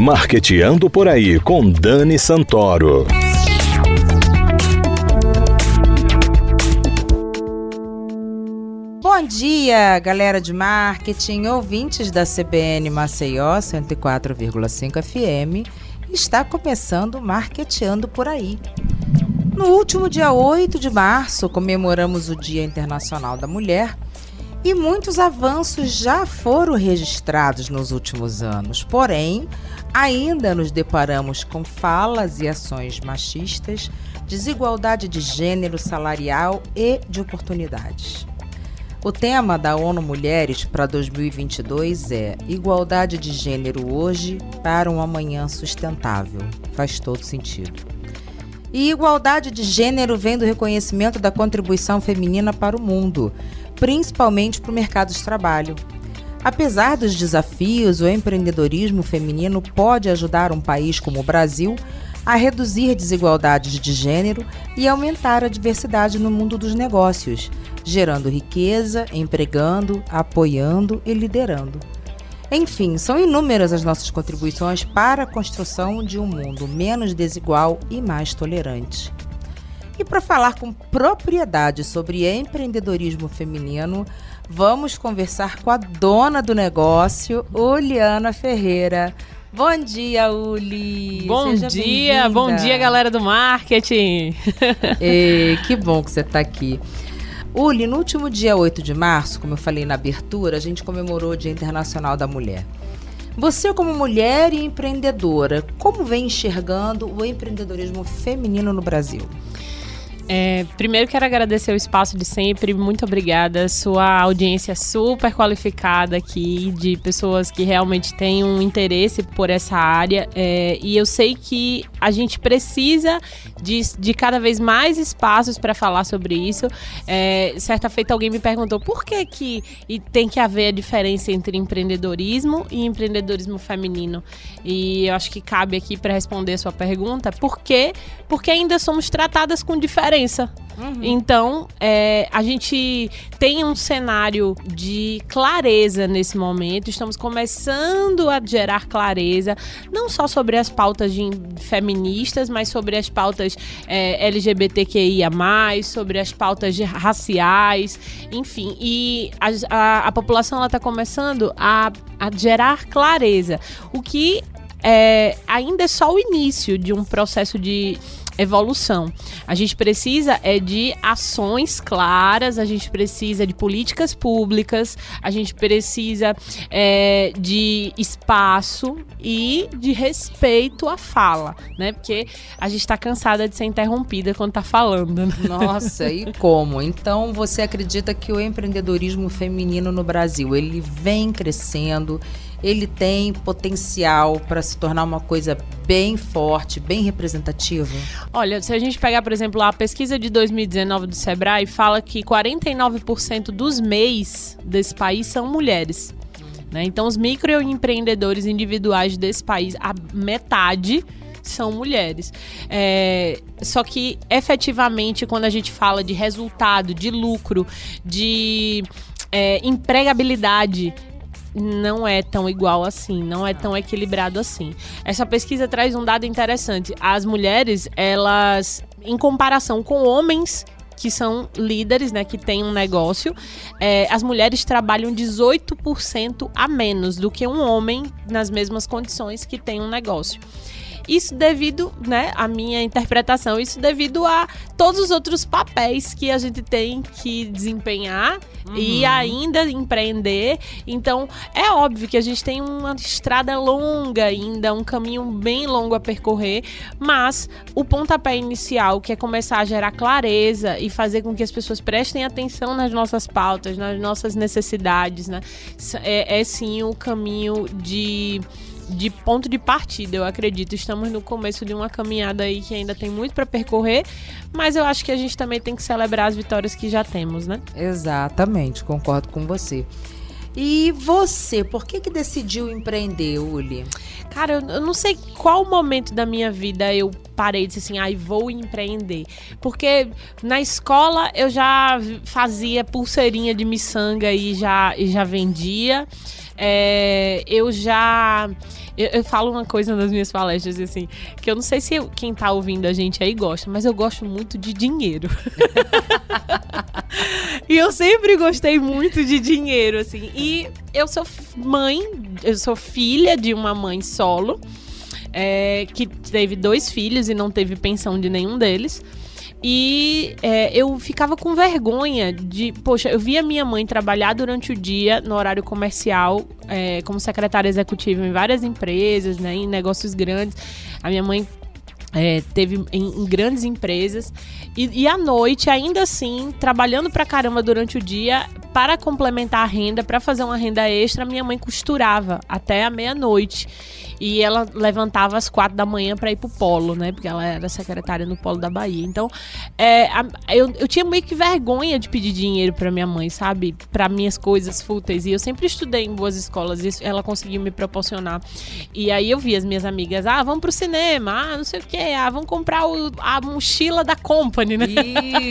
Marqueteando por aí com Dani Santoro. Bom dia, galera de marketing, ouvintes da CBN Maceió 104,5 FM. Está começando Marqueteando por aí. No último dia 8 de março, comemoramos o Dia Internacional da Mulher e muitos avanços já foram registrados nos últimos anos. Porém, ainda nos deparamos com falas e ações machistas, desigualdade de gênero salarial e de oportunidades. O tema da ONU Mulheres para 2022 é Igualdade de Gênero hoje para um amanhã sustentável. Faz todo sentido. E igualdade de gênero vem do reconhecimento da contribuição feminina para o mundo, principalmente para o mercado de trabalho. Apesar dos desafios, o empreendedorismo feminino pode ajudar um país como o Brasil a reduzir desigualdades de gênero e aumentar a diversidade no mundo dos negócios, gerando riqueza, empregando, apoiando e liderando. Enfim, são inúmeras as nossas contribuições para a construção de um mundo menos desigual e mais tolerante. E para falar com propriedade sobre empreendedorismo feminino, vamos conversar com a dona do negócio, Uliana Ferreira. Bom dia, Uli. Bom Seja dia, bom dia, galera do marketing. E, que bom que você está aqui. Uli, no último dia 8 de março, como eu falei na abertura, a gente comemorou o Dia Internacional da Mulher. Você, como mulher e empreendedora, como vem enxergando o empreendedorismo feminino no Brasil? É, primeiro quero agradecer o espaço de sempre, muito obrigada. Sua audiência super qualificada aqui, de pessoas que realmente têm um interesse por essa área. É, e eu sei que a gente precisa de, de cada vez mais espaços para falar sobre isso. É, certa feita alguém me perguntou por que, que e tem que haver a diferença entre empreendedorismo e empreendedorismo feminino. E eu acho que cabe aqui para responder a sua pergunta. Por quê? Porque ainda somos tratadas com diferença diferença. Uhum. Então, é, a gente tem um cenário de clareza nesse momento. Estamos começando a gerar clareza, não só sobre as pautas de, feministas, mas sobre as pautas é, LGBTQIA, sobre as pautas de, raciais, enfim. E a, a, a população está começando a, a gerar clareza. O que é, ainda é só o início de um processo de evolução. A gente precisa é de ações claras, a gente precisa de políticas públicas, a gente precisa é, de espaço e de respeito à fala, né? Porque a gente está cansada de ser interrompida quando está falando. Né? Nossa, e como? Então você acredita que o empreendedorismo feminino no Brasil ele vem crescendo? Ele tem potencial para se tornar uma coisa bem forte, bem representativa? Olha, se a gente pegar, por exemplo, a pesquisa de 2019 do Sebrae, fala que 49% dos MEIs desse país são mulheres. Né? Então, os microempreendedores individuais desse país, a metade são mulheres. É, só que, efetivamente, quando a gente fala de resultado, de lucro, de é, empregabilidade, não é tão igual assim, não é tão equilibrado assim. Essa pesquisa traz um dado interessante. As mulheres, elas, em comparação com homens que são líderes, né, que têm um negócio, é, as mulheres trabalham 18% a menos do que um homem nas mesmas condições que tem um negócio. Isso devido, né, a minha interpretação, isso devido a todos os outros papéis que a gente tem que desempenhar uhum. e ainda empreender. Então, é óbvio que a gente tem uma estrada longa ainda, um caminho bem longo a percorrer, mas o pontapé inicial, que é começar a gerar clareza e fazer com que as pessoas prestem atenção nas nossas pautas, nas nossas necessidades, né? É, é sim o caminho de de ponto de partida, eu acredito. Estamos no começo de uma caminhada aí que ainda tem muito para percorrer, mas eu acho que a gente também tem que celebrar as vitórias que já temos, né? Exatamente, concordo com você. E você, por que que decidiu empreender, Uli? Cara, eu, eu não sei qual momento da minha vida eu parei e disse assim, ai, ah, vou empreender. Porque na escola eu já fazia pulseirinha de miçanga e já, e já vendia. É, eu já. Eu, eu, falo uma coisa nas minhas palestras, assim, que eu não sei se eu, quem tá ouvindo a gente aí gosta, mas eu gosto muito de dinheiro. e eu sempre gostei muito de dinheiro, assim. E eu sou mãe, eu sou filha de uma mãe solo, é, que teve dois filhos e não teve pensão de nenhum deles. E é, eu ficava com vergonha de. Poxa, eu via minha mãe trabalhar durante o dia no horário comercial, é, como secretária executiva em várias empresas, né, em negócios grandes. A minha mãe é, teve em, em, grandes empresas e, e à noite, ainda assim, trabalhando pra caramba durante o dia para complementar a renda, para fazer uma renda extra, minha mãe costurava até a meia-noite. E ela levantava às quatro da manhã para ir pro polo, né? Porque ela era secretária no polo da Bahia. Então, é, a, eu, eu tinha meio que vergonha de pedir dinheiro para minha mãe, sabe? Para minhas coisas fúteis. E eu sempre estudei em boas escolas e ela conseguiu me proporcionar. E aí eu vi as minhas amigas, ah, vamos pro cinema, ah, não sei o quê, ah, vamos comprar o, a mochila da Company, né?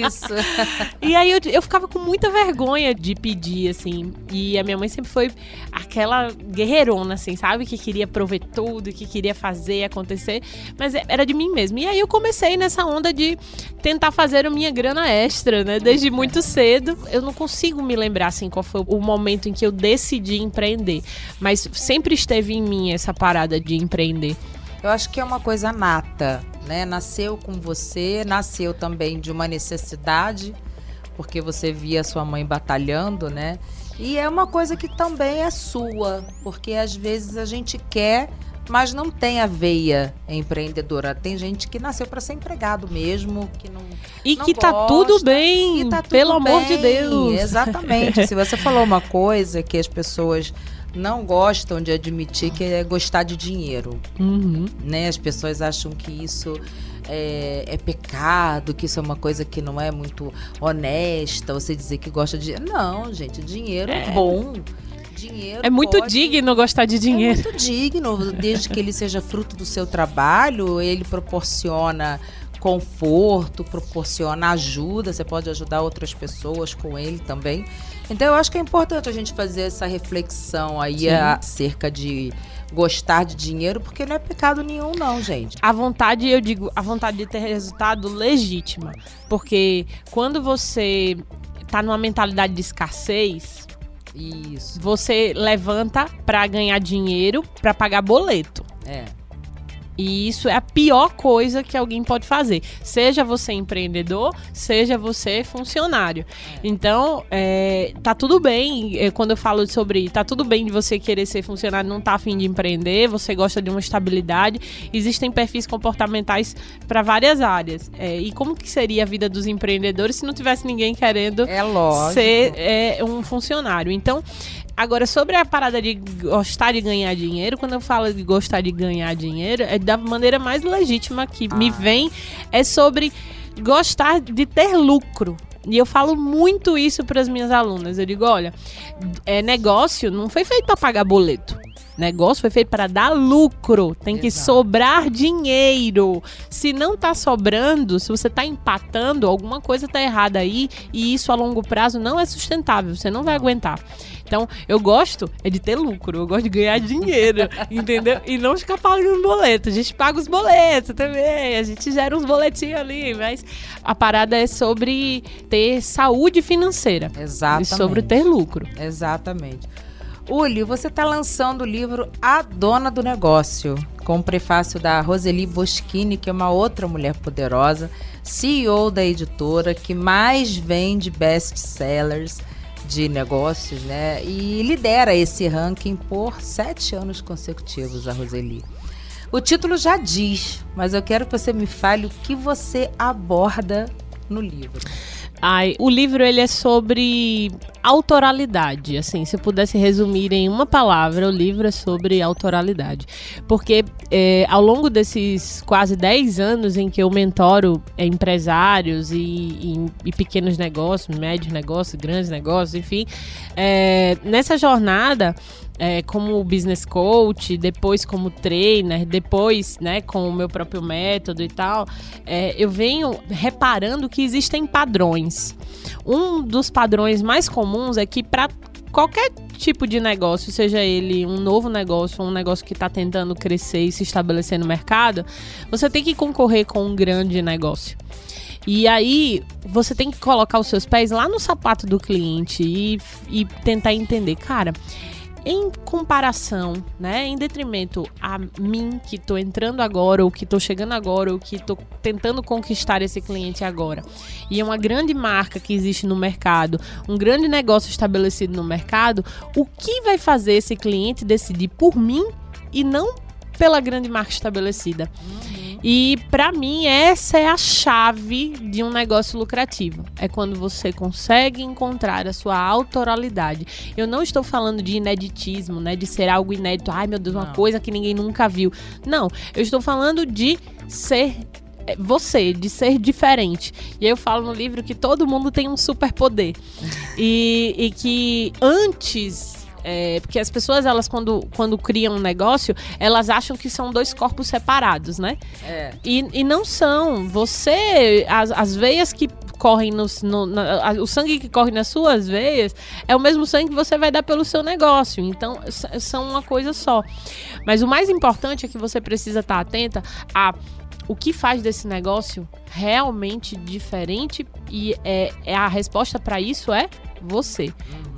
Isso. e aí eu, eu ficava com muita vergonha de pedir, assim. E a minha mãe sempre foi aquela guerreirona, assim, sabe? Que queria aproveitar tudo, que queria fazer acontecer, mas é, era de mim mesmo. E aí eu comecei nessa onda de tentar fazer a minha grana extra, né? Desde muito cedo. Eu não consigo me lembrar assim qual foi o momento em que eu decidi empreender, mas sempre esteve em mim essa parada de empreender. Eu acho que é uma coisa nata, né? Nasceu com você, nasceu também de uma necessidade, porque você via sua mãe batalhando, né? E é uma coisa que também é sua, porque às vezes a gente quer mas não tem a veia empreendedora. Tem gente que nasceu para ser empregado mesmo, que não e não que gosta, tá tudo bem, tá tudo pelo bem. amor de Deus. Exatamente. Se você falou uma coisa que as pessoas não gostam de admitir que é gostar de dinheiro, uhum. né? As pessoas acham que isso é, é, pecado, que isso é uma coisa que não é muito honesta, você dizer que gosta de. Não, gente, dinheiro é, é bom dinheiro. É muito pode... digno gostar de dinheiro. É muito digno, desde que ele seja fruto do seu trabalho, ele proporciona conforto, proporciona ajuda, você pode ajudar outras pessoas com ele também. Então eu acho que é importante a gente fazer essa reflexão aí Sim. acerca de gostar de dinheiro, porque não é pecado nenhum, não, gente. A vontade, eu digo, a vontade de ter resultado legítima. Porque quando você tá numa mentalidade de escassez, isso. Você levanta para ganhar dinheiro para pagar boleto. É. E isso é a pior coisa que alguém pode fazer. Seja você empreendedor, seja você funcionário. Então, é, tá tudo bem. É, quando eu falo sobre tá tudo bem de você querer ser funcionário, não tá afim de empreender, você gosta de uma estabilidade. Existem perfis comportamentais para várias áreas. É, e como que seria a vida dos empreendedores se não tivesse ninguém querendo é ser é, um funcionário? Então, Agora, sobre a parada de gostar de ganhar dinheiro, quando eu falo de gostar de ganhar dinheiro, é da maneira mais legítima que ah. me vem, é sobre gostar de ter lucro. E eu falo muito isso para as minhas alunas. Eu digo, olha, é negócio não foi feito para pagar boleto. Negócio foi feito para dar lucro, tem Exato. que sobrar dinheiro. Se não tá sobrando, se você tá empatando, alguma coisa tá errada aí e isso a longo prazo não é sustentável, você não vai aguentar. Então, eu gosto é de ter lucro, eu gosto de ganhar dinheiro, entendeu? E não ficar pagando boleto. A gente paga os boletos também, a gente gera uns boletinhos ali, mas a parada é sobre ter saúde financeira. Exatamente. E sobre ter lucro. Exatamente. Uli, você está lançando o livro A Dona do Negócio, com o prefácio da Roseli Boschini, que é uma outra mulher poderosa, CEO da editora, que mais vende best-sellers de negócios, né? E lidera esse ranking por sete anos consecutivos, a Roseli. O título já diz, mas eu quero que você me fale o que você aborda no livro. Ai, o livro ele é sobre autoralidade. Assim, se pudesse resumir em uma palavra, o livro é sobre autoralidade. Porque é, ao longo desses quase 10 anos em que eu mentoro empresários e, e, e, pequenos negócios, médios negócios, grandes negócios, enfim, é, nessa jornada é, como business coach, depois como trainer, depois né, com o meu próprio método e tal, é, eu venho reparando que existem padrões. Um dos padrões mais comuns é que para qualquer tipo de negócio, seja ele um novo negócio um negócio que está tentando crescer e se estabelecer no mercado, você tem que concorrer com um grande negócio. E aí, você tem que colocar os seus pés lá no sapato do cliente e, e tentar entender, cara, em comparação, né, em detrimento a mim que estou entrando agora, ou que estou chegando agora, ou que estou tentando conquistar esse cliente agora, e é uma grande marca que existe no mercado, um grande negócio estabelecido no mercado, o que vai fazer esse cliente decidir por mim e não pela grande marca estabelecida? Uhum. E para mim essa é a chave de um negócio lucrativo. É quando você consegue encontrar a sua autoralidade. Eu não estou falando de ineditismo, né, de ser algo inédito. Ai, meu Deus, uma não. coisa que ninguém nunca viu. Não, eu estou falando de ser é, você, de ser diferente. E aí eu falo no livro que todo mundo tem um superpoder. e, e que antes é, porque as pessoas, elas, quando, quando criam um negócio, elas acham que são dois corpos separados, né? É. E, e não são. Você, as, as veias que correm no, no na, o sangue que corre nas suas veias é o mesmo sangue que você vai dar pelo seu negócio. Então, são uma coisa só. Mas o mais importante é que você precisa estar atenta a o que faz desse negócio realmente diferente e é, é a resposta para isso é você.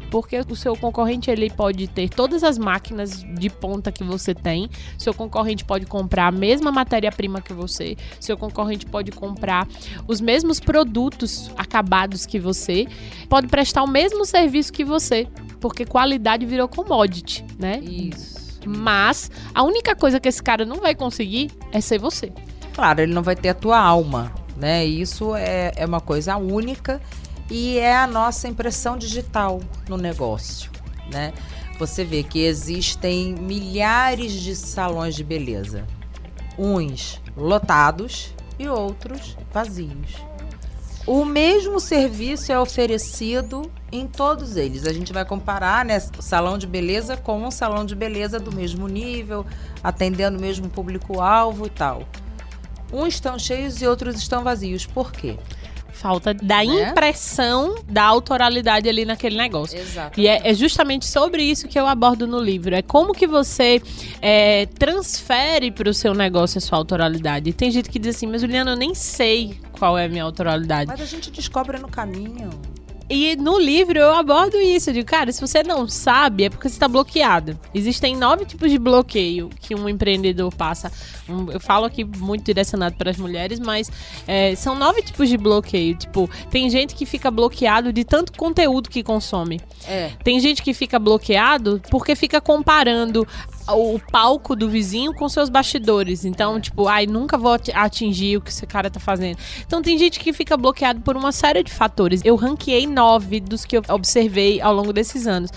Porque o seu concorrente ele pode ter todas as máquinas de ponta que você tem, seu concorrente pode comprar a mesma matéria-prima que você, seu concorrente pode comprar os mesmos produtos acabados que você, pode prestar o mesmo serviço que você, porque qualidade virou commodity, né? Isso. Mas a única coisa que esse cara não vai conseguir é ser você. Claro, ele não vai ter a tua alma, né? Isso é, é uma coisa única e é a nossa impressão digital no negócio, né? Você vê que existem milhares de salões de beleza, uns lotados e outros vazios. O mesmo serviço é oferecido em todos eles. A gente vai comparar, né, salão de beleza com um salão de beleza do mesmo nível, atendendo o mesmo público-alvo e tal. Uns estão cheios e outros estão vazios. Por quê? Falta da né? impressão da autoralidade ali naquele negócio. Exato. E é, é, justamente sobre isso que eu abordo no livro. É como que você é, transfere para o seu negócio a sua autoralidade. E tem gente que diz assim, mas Juliana, eu nem sei qual é a minha autoralidade. Mas a gente descobre no caminho. E no livro eu abordo isso. De cara, se você não sabe, é porque você está bloqueado. Existem nove tipos de bloqueio que um empreendedor passa. Eu falo aqui muito direcionado para as mulheres, mas é, são nove tipos de bloqueio. Tipo, tem gente que fica bloqueado de tanto conteúdo que consome. É. Tem gente que fica bloqueado porque fica comparando o palco do vizinho com seus bastidores. Então, tipo, ai, nunca vou atingir o que esse cara tá fazendo. Então, tem gente que fica bloqueado por uma série de fatores. Eu ranqueei nove dos que eu observei ao longo desses anos.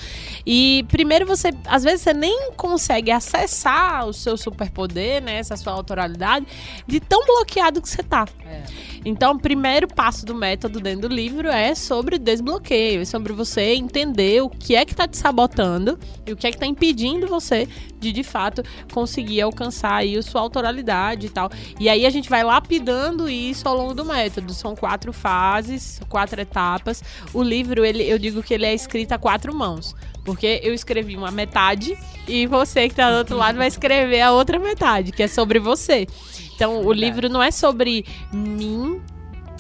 E, primeiro, você, às vezes, você nem consegue acessar o seu superpoder, né, essa sua autoralidade, de tão bloqueado que você tá. É. Então, o primeiro passo do método dentro do livro é sobre desbloqueio, é sobre você entender o que é que tá te sabotando e o que é que tá impedindo você de de fato conseguir alcançar aí a sua autoralidade e tal. E aí a gente vai lapidando isso ao longo do método. São quatro fases, quatro etapas. O livro, ele, eu digo que ele é escrito a quatro mãos. Porque eu escrevi uma metade e você que está do outro lado vai escrever a outra metade, que é sobre você. Então, o livro não é sobre mim,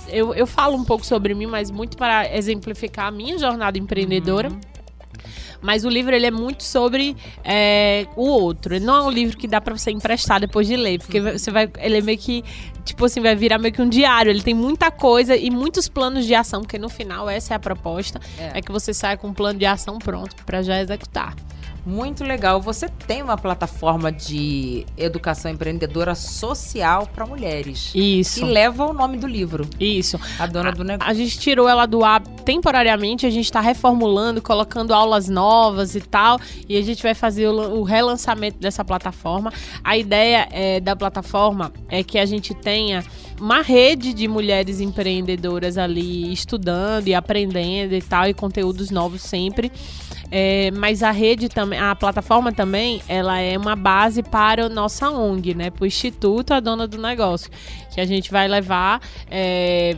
eu, eu falo um pouco sobre mim, mas muito para exemplificar a minha jornada empreendedora. Uhum. Mas o livro ele é muito sobre é, o outro. Ele não é um livro que dá para você emprestar depois de ler, porque você vai, ele é meio que tipo assim vai virar meio que um diário. Ele tem muita coisa e muitos planos de ação, porque no final essa é a proposta, é, é que você saia com um plano de ação pronto para já executar. Muito legal. Você tem uma plataforma de educação empreendedora social para mulheres. Isso. Que leva o nome do livro. Isso. A dona a, do negócio. A gente tirou ela do ar temporariamente, a gente está reformulando, colocando aulas novas e tal. E a gente vai fazer o, o relançamento dessa plataforma. A ideia é, da plataforma é que a gente tenha uma rede de mulheres empreendedoras ali estudando e aprendendo e tal, e conteúdos novos sempre. É, mas a rede também, a plataforma também, ela é uma base para a nossa ONG, né? Para o Instituto A Dona do Negócio. Que a gente vai levar. É,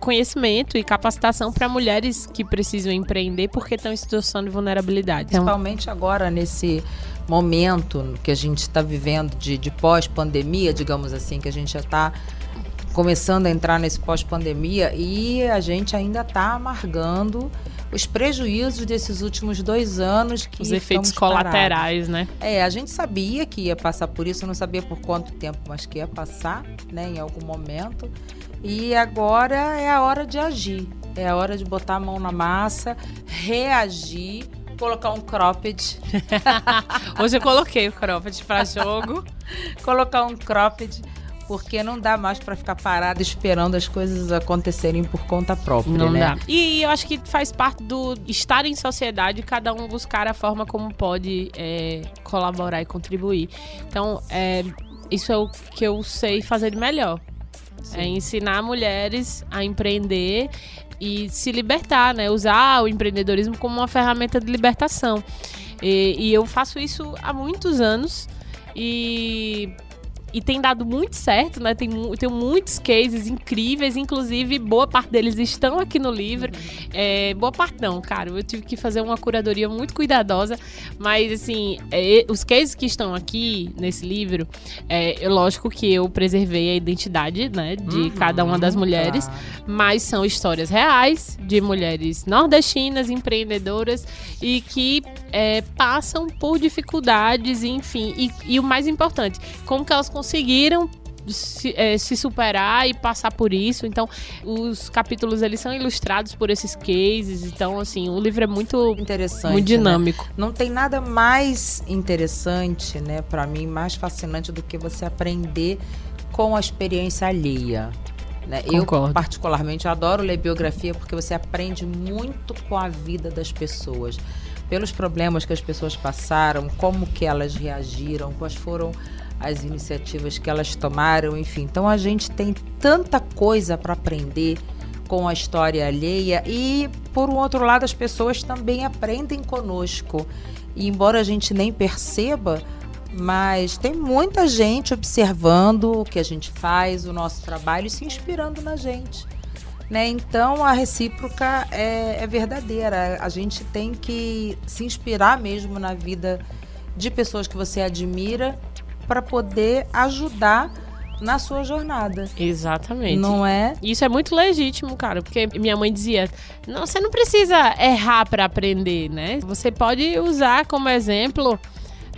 conhecimento e capacitação para mulheres que precisam empreender porque estão em situação de vulnerabilidade. Então, Principalmente agora, nesse momento que a gente está vivendo de, de pós-pandemia, digamos assim, que a gente já está começando a entrar nesse pós-pandemia e a gente ainda está amargando os prejuízos desses últimos dois anos que os efeitos colaterais, parados. né? É, a gente sabia que ia passar por isso, não sabia por quanto tempo, mas que ia passar, né, em algum momento. E agora é a hora de agir, é a hora de botar a mão na massa, reagir colocar um cropped. Hoje eu coloquei o cropped para jogo. colocar um cropped porque não dá mais para ficar parado esperando as coisas acontecerem por conta própria, não né? Dá. E eu acho que faz parte do estar em sociedade, cada um buscar a forma como pode é, colaborar e contribuir. Então, é, isso é o que eu sei fazer de melhor. Sim. É ensinar mulheres a empreender e se libertar, né? Usar o empreendedorismo como uma ferramenta de libertação. E, e eu faço isso há muitos anos e e tem dado muito certo, né? Tem, tem muitos cases incríveis, inclusive boa parte deles estão aqui no livro. É, boa parte não, cara. Eu tive que fazer uma curadoria muito cuidadosa, mas assim, é, os cases que estão aqui nesse livro, é, é lógico que eu preservei a identidade, né, de uhum, cada uma das mulheres, tá. mas são histórias reais de mulheres nordestinas, empreendedoras e que é, passam por dificuldades, enfim, e, e o mais importante, como que elas conseguiram se, é, se, superar e passar por isso. Então, os capítulos eles são ilustrados por esses cases. Então, assim, o livro é muito interessante, muito né? dinâmico. Né? Não tem nada mais interessante, né, para mim, mais fascinante do que você aprender com a experiência alheia. Né? Eu, particularmente, adoro ler biografia porque você aprende muito com a vida das pessoas. Pelos problemas que as pessoas passaram, como que elas reagiram, quais foram as iniciativas que elas tomaram, enfim. Então a gente tem tanta coisa para aprender com a história alheia e, por um outro lado, as pessoas também aprendem conosco. E embora a gente nem perceba, mas tem muita gente observando o que a gente faz, o nosso trabalho e se inspirando na gente. Né? Então a recíproca é, é verdadeira. A gente tem que se inspirar mesmo na vida de pessoas que você admira para poder ajudar na sua jornada. Exatamente. Não é? Isso é muito legítimo, cara, porque minha mãe dizia: "Não, você não precisa errar para aprender, né? Você pode usar como exemplo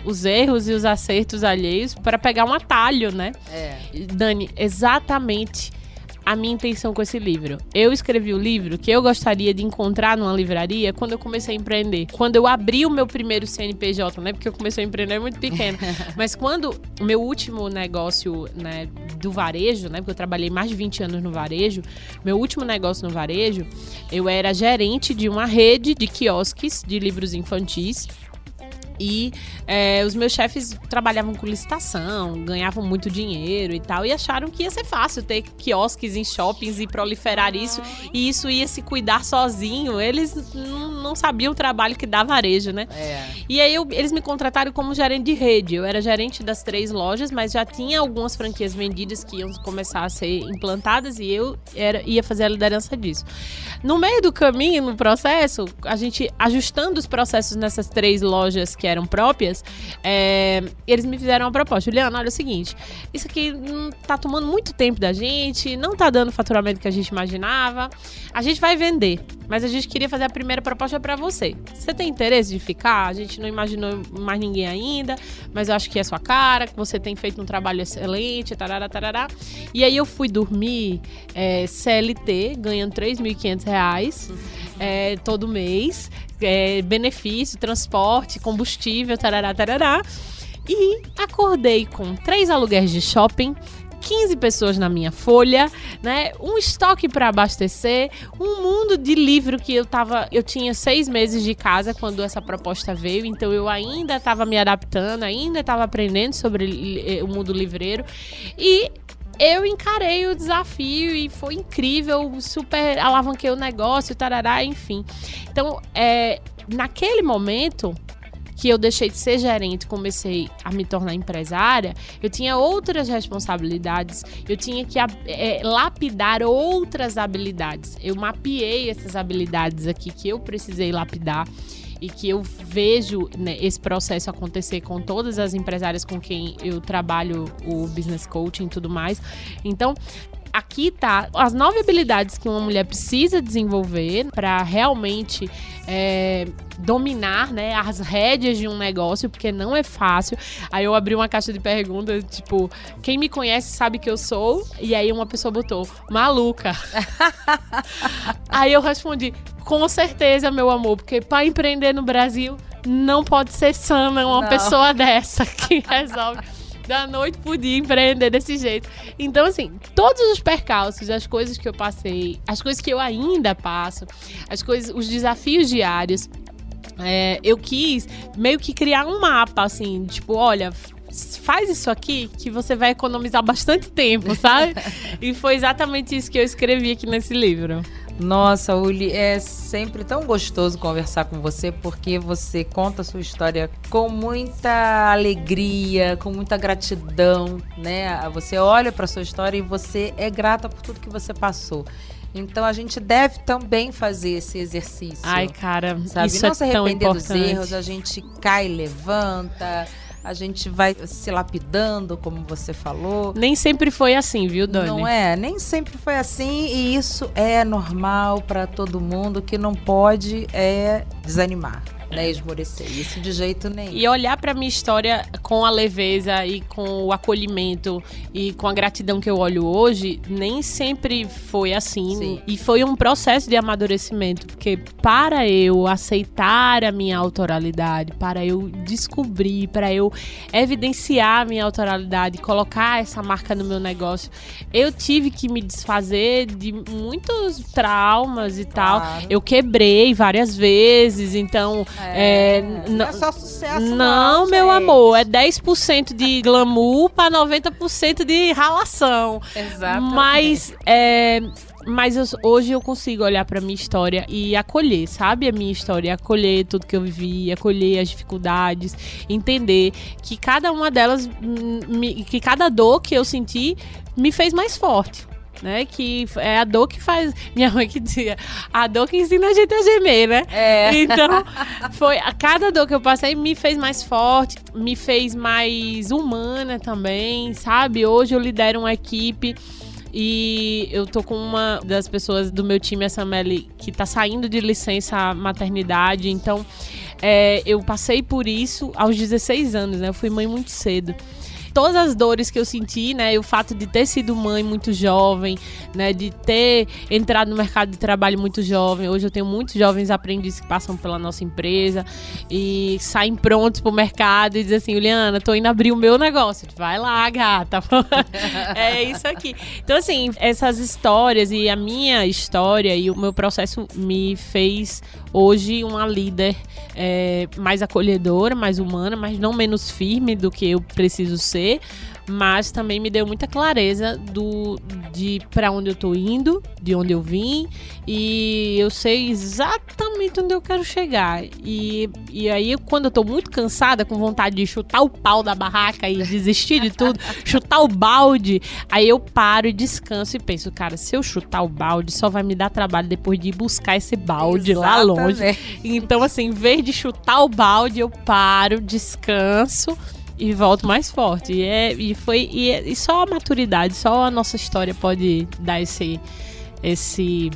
os erros e os acertos alheios para pegar um atalho, né?" É. Dani, exatamente a minha intenção com esse livro. Eu escrevi o livro que eu gostaria de encontrar numa livraria quando eu comecei a empreender. Quando eu abri o meu primeiro CNPJ, né? Porque eu comecei a empreender muito pequeno. Mas quando o meu último negócio, né, do varejo, né? Porque eu trabalhei mais de 20 anos no varejo. Meu último negócio no varejo, eu era gerente de uma rede de quiosques de livros infantis e é, os meus chefes trabalhavam com licitação, ganhavam muito dinheiro e tal, e acharam que ia ser fácil ter quiosques em shoppings e proliferar isso, e isso ia se cuidar sozinho. Eles não sabiam o trabalho que dá varejo, né? É. E aí eu, eles me contrataram como gerente de rede. Eu era gerente das três lojas, mas já tinha algumas franquias vendidas que iam começar a ser implantadas e eu era, ia fazer a liderança disso. No meio do caminho, no processo, a gente ajustando os processos nessas três lojas que eram próprias, é, eles me fizeram uma proposta. Juliana, olha é o seguinte, isso aqui não tá tomando muito tempo da gente, não tá dando o faturamento que a gente imaginava. A gente vai vender, mas a gente queria fazer a primeira proposta para você. Você tem interesse de ficar? A gente não imaginou mais ninguém ainda, mas eu acho que é sua cara, que você tem feito um trabalho excelente, tarará, tarará. E aí eu fui dormir é, CLT, ganhando 3.500 reais é, todo mês é, benefício, transporte, combustível, tarará, tarará. E acordei com três aluguéis de shopping, 15 pessoas na minha folha, né? Um estoque para abastecer, um mundo de livro que eu tava. Eu tinha seis meses de casa quando essa proposta veio, então eu ainda estava me adaptando, ainda estava aprendendo sobre eh, o mundo livreiro. E eu encarei o desafio e foi incrível, super alavanquei o negócio, tarará, enfim. Então, é, naquele momento que eu deixei de ser gerente, comecei a me tornar empresária, eu tinha outras responsabilidades, eu tinha que é, lapidar outras habilidades. Eu mapeei essas habilidades aqui que eu precisei lapidar e que eu vejo né, esse processo acontecer com todas as empresárias com quem eu trabalho o business coaching e tudo mais. Então, aqui tá as nove habilidades que uma mulher precisa desenvolver para realmente é, dominar né, as rédeas de um negócio, porque não é fácil. Aí eu abri uma caixa de perguntas, tipo, quem me conhece sabe que eu sou. E aí uma pessoa botou, maluca. aí eu respondi, com certeza, meu amor, porque para empreender no Brasil não pode ser sana uma não. pessoa dessa que resolve da noite pro dia empreender desse jeito. Então, assim, todos os percalços, as coisas que eu passei, as coisas que eu ainda passo, as coisas, os desafios diários, é, eu quis meio que criar um mapa, assim, tipo, olha, faz isso aqui que você vai economizar bastante tempo, sabe? e foi exatamente isso que eu escrevi aqui nesse livro. Nossa, Uli, é sempre tão gostoso conversar com você porque você conta a sua história com muita alegria, com muita gratidão, né? Você olha para sua história e você é grata por tudo que você passou. Então a gente deve também fazer esse exercício. Ai, cara, sabe? isso não é se arrepender tão dos erros, a gente cai, levanta a gente vai se lapidando, como você falou. Nem sempre foi assim, viu, Dani? Não é, nem sempre foi assim e isso é normal para todo mundo que não pode é desanimar né, esmorecer. Isso de jeito nenhum. E olhar para minha história com a leveza e com o acolhimento e com a gratidão que eu olho hoje, nem sempre foi assim. Sim. E foi um processo de amadurecimento, porque para eu aceitar a minha autoralidade, para eu descobrir, para eu evidenciar a minha autoralidade, colocar essa marca no meu negócio, eu tive que me desfazer de muitos traumas e tal. Eu quebrei várias vezes, então é, não é só sucesso. Não, não meu amor, é 10% de glamour para 90% de ralação. Exatamente. Mas é, mas eu, hoje eu consigo olhar para minha história e acolher, sabe? A minha história, acolher tudo que eu vivi, acolher as dificuldades, entender que cada uma delas, que cada dor que eu senti me fez mais forte né? Que é a dor que faz. Minha mãe que dizia, a dor que ensina a gente a gemer, né? É. Então, foi. A cada dor que eu passei me fez mais forte, me fez mais humana também, sabe? Hoje eu lidero uma equipe. E eu tô com uma das pessoas do meu time, a Sameli, que tá saindo de licença maternidade. Então, é, eu passei por isso aos 16 anos, né? Eu fui mãe muito cedo todas as dores que eu senti, né? O fato de ter sido mãe muito jovem, né? De ter entrado no mercado de trabalho muito jovem. Hoje eu tenho muitos jovens aprendizes que passam pela nossa empresa e saem prontos pro mercado e dizem assim, Juliana, tô indo abrir o meu negócio. Vai lá, gata. é isso aqui. Então, assim, essas histórias e a minha história e o meu processo me fez hoje uma líder é, mais acolhedora, mais humana, mas não menos firme do que eu preciso ser. Mas também me deu muita clareza do de para onde eu tô indo, de onde eu vim. E eu sei exatamente onde eu quero chegar. E, e aí quando eu tô muito cansada, com vontade de chutar o pau da barraca e desistir de tudo, chutar o balde, aí eu paro e descanso e penso, cara, se eu chutar o balde, só vai me dar trabalho depois de ir buscar esse balde exatamente. lá longe. Então assim, em vez de chutar o balde, eu paro, descanso e volto mais forte. E, é, e foi e, é, e só a maturidade, só a nossa história pode dar esse esse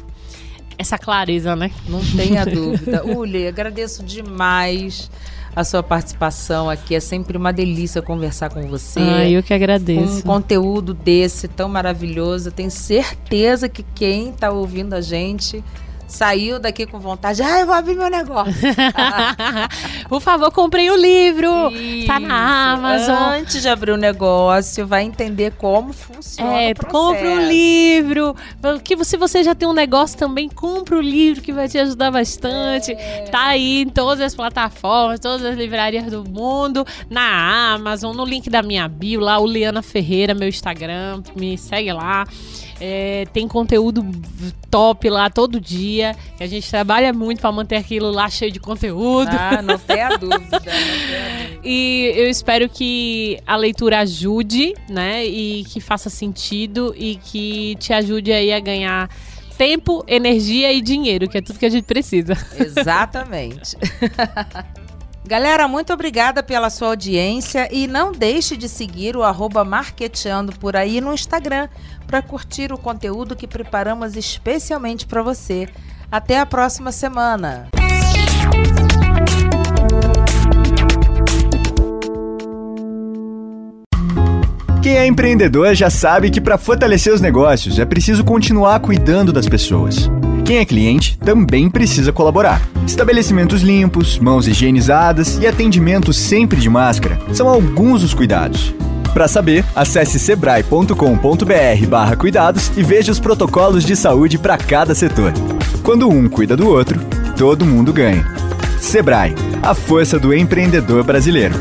essa clareza, né? Não tenha dúvida. Uli, agradeço demais a sua participação aqui. É sempre uma delícia conversar com você. Ah, eu que agradeço. Um conteúdo desse tão maravilhoso. Eu tenho certeza que quem está ouvindo a gente saiu daqui com vontade, ah, eu vou abrir meu negócio. Por favor, comprei o livro. Isso. Tá na Amazon. Antes de abrir o negócio, vai entender como funciona. É, compra o livro. Que se você já tem um negócio também, compra o livro que vai te ajudar bastante. É. Tá aí em todas as plataformas, todas as livrarias do mundo, na Amazon, no link da minha bio, lá o Liana Ferreira, meu Instagram, me segue lá. É, tem conteúdo top lá todo dia. a gente trabalha muito para manter aquilo lá cheio de conteúdo. Ah, não tem tenha dúvida. E eu espero que a leitura ajude, né? E que faça sentido e que te ajude aí a ganhar tempo, energia e dinheiro, que é tudo que a gente precisa. Exatamente. Galera, muito obrigada pela sua audiência e não deixe de seguir o arroba Marqueteando por aí no Instagram para curtir o conteúdo que preparamos especialmente para você. Até a próxima semana. Quem é empreendedor já sabe que para fortalecer os negócios é preciso continuar cuidando das pessoas. Quem é cliente também precisa colaborar. Estabelecimentos limpos, mãos higienizadas e atendimento sempre de máscara são alguns dos cuidados. Para saber, acesse sebrae.com.br/cuidados e veja os protocolos de saúde para cada setor. Quando um cuida do outro, todo mundo ganha. Sebrae, a força do empreendedor brasileiro.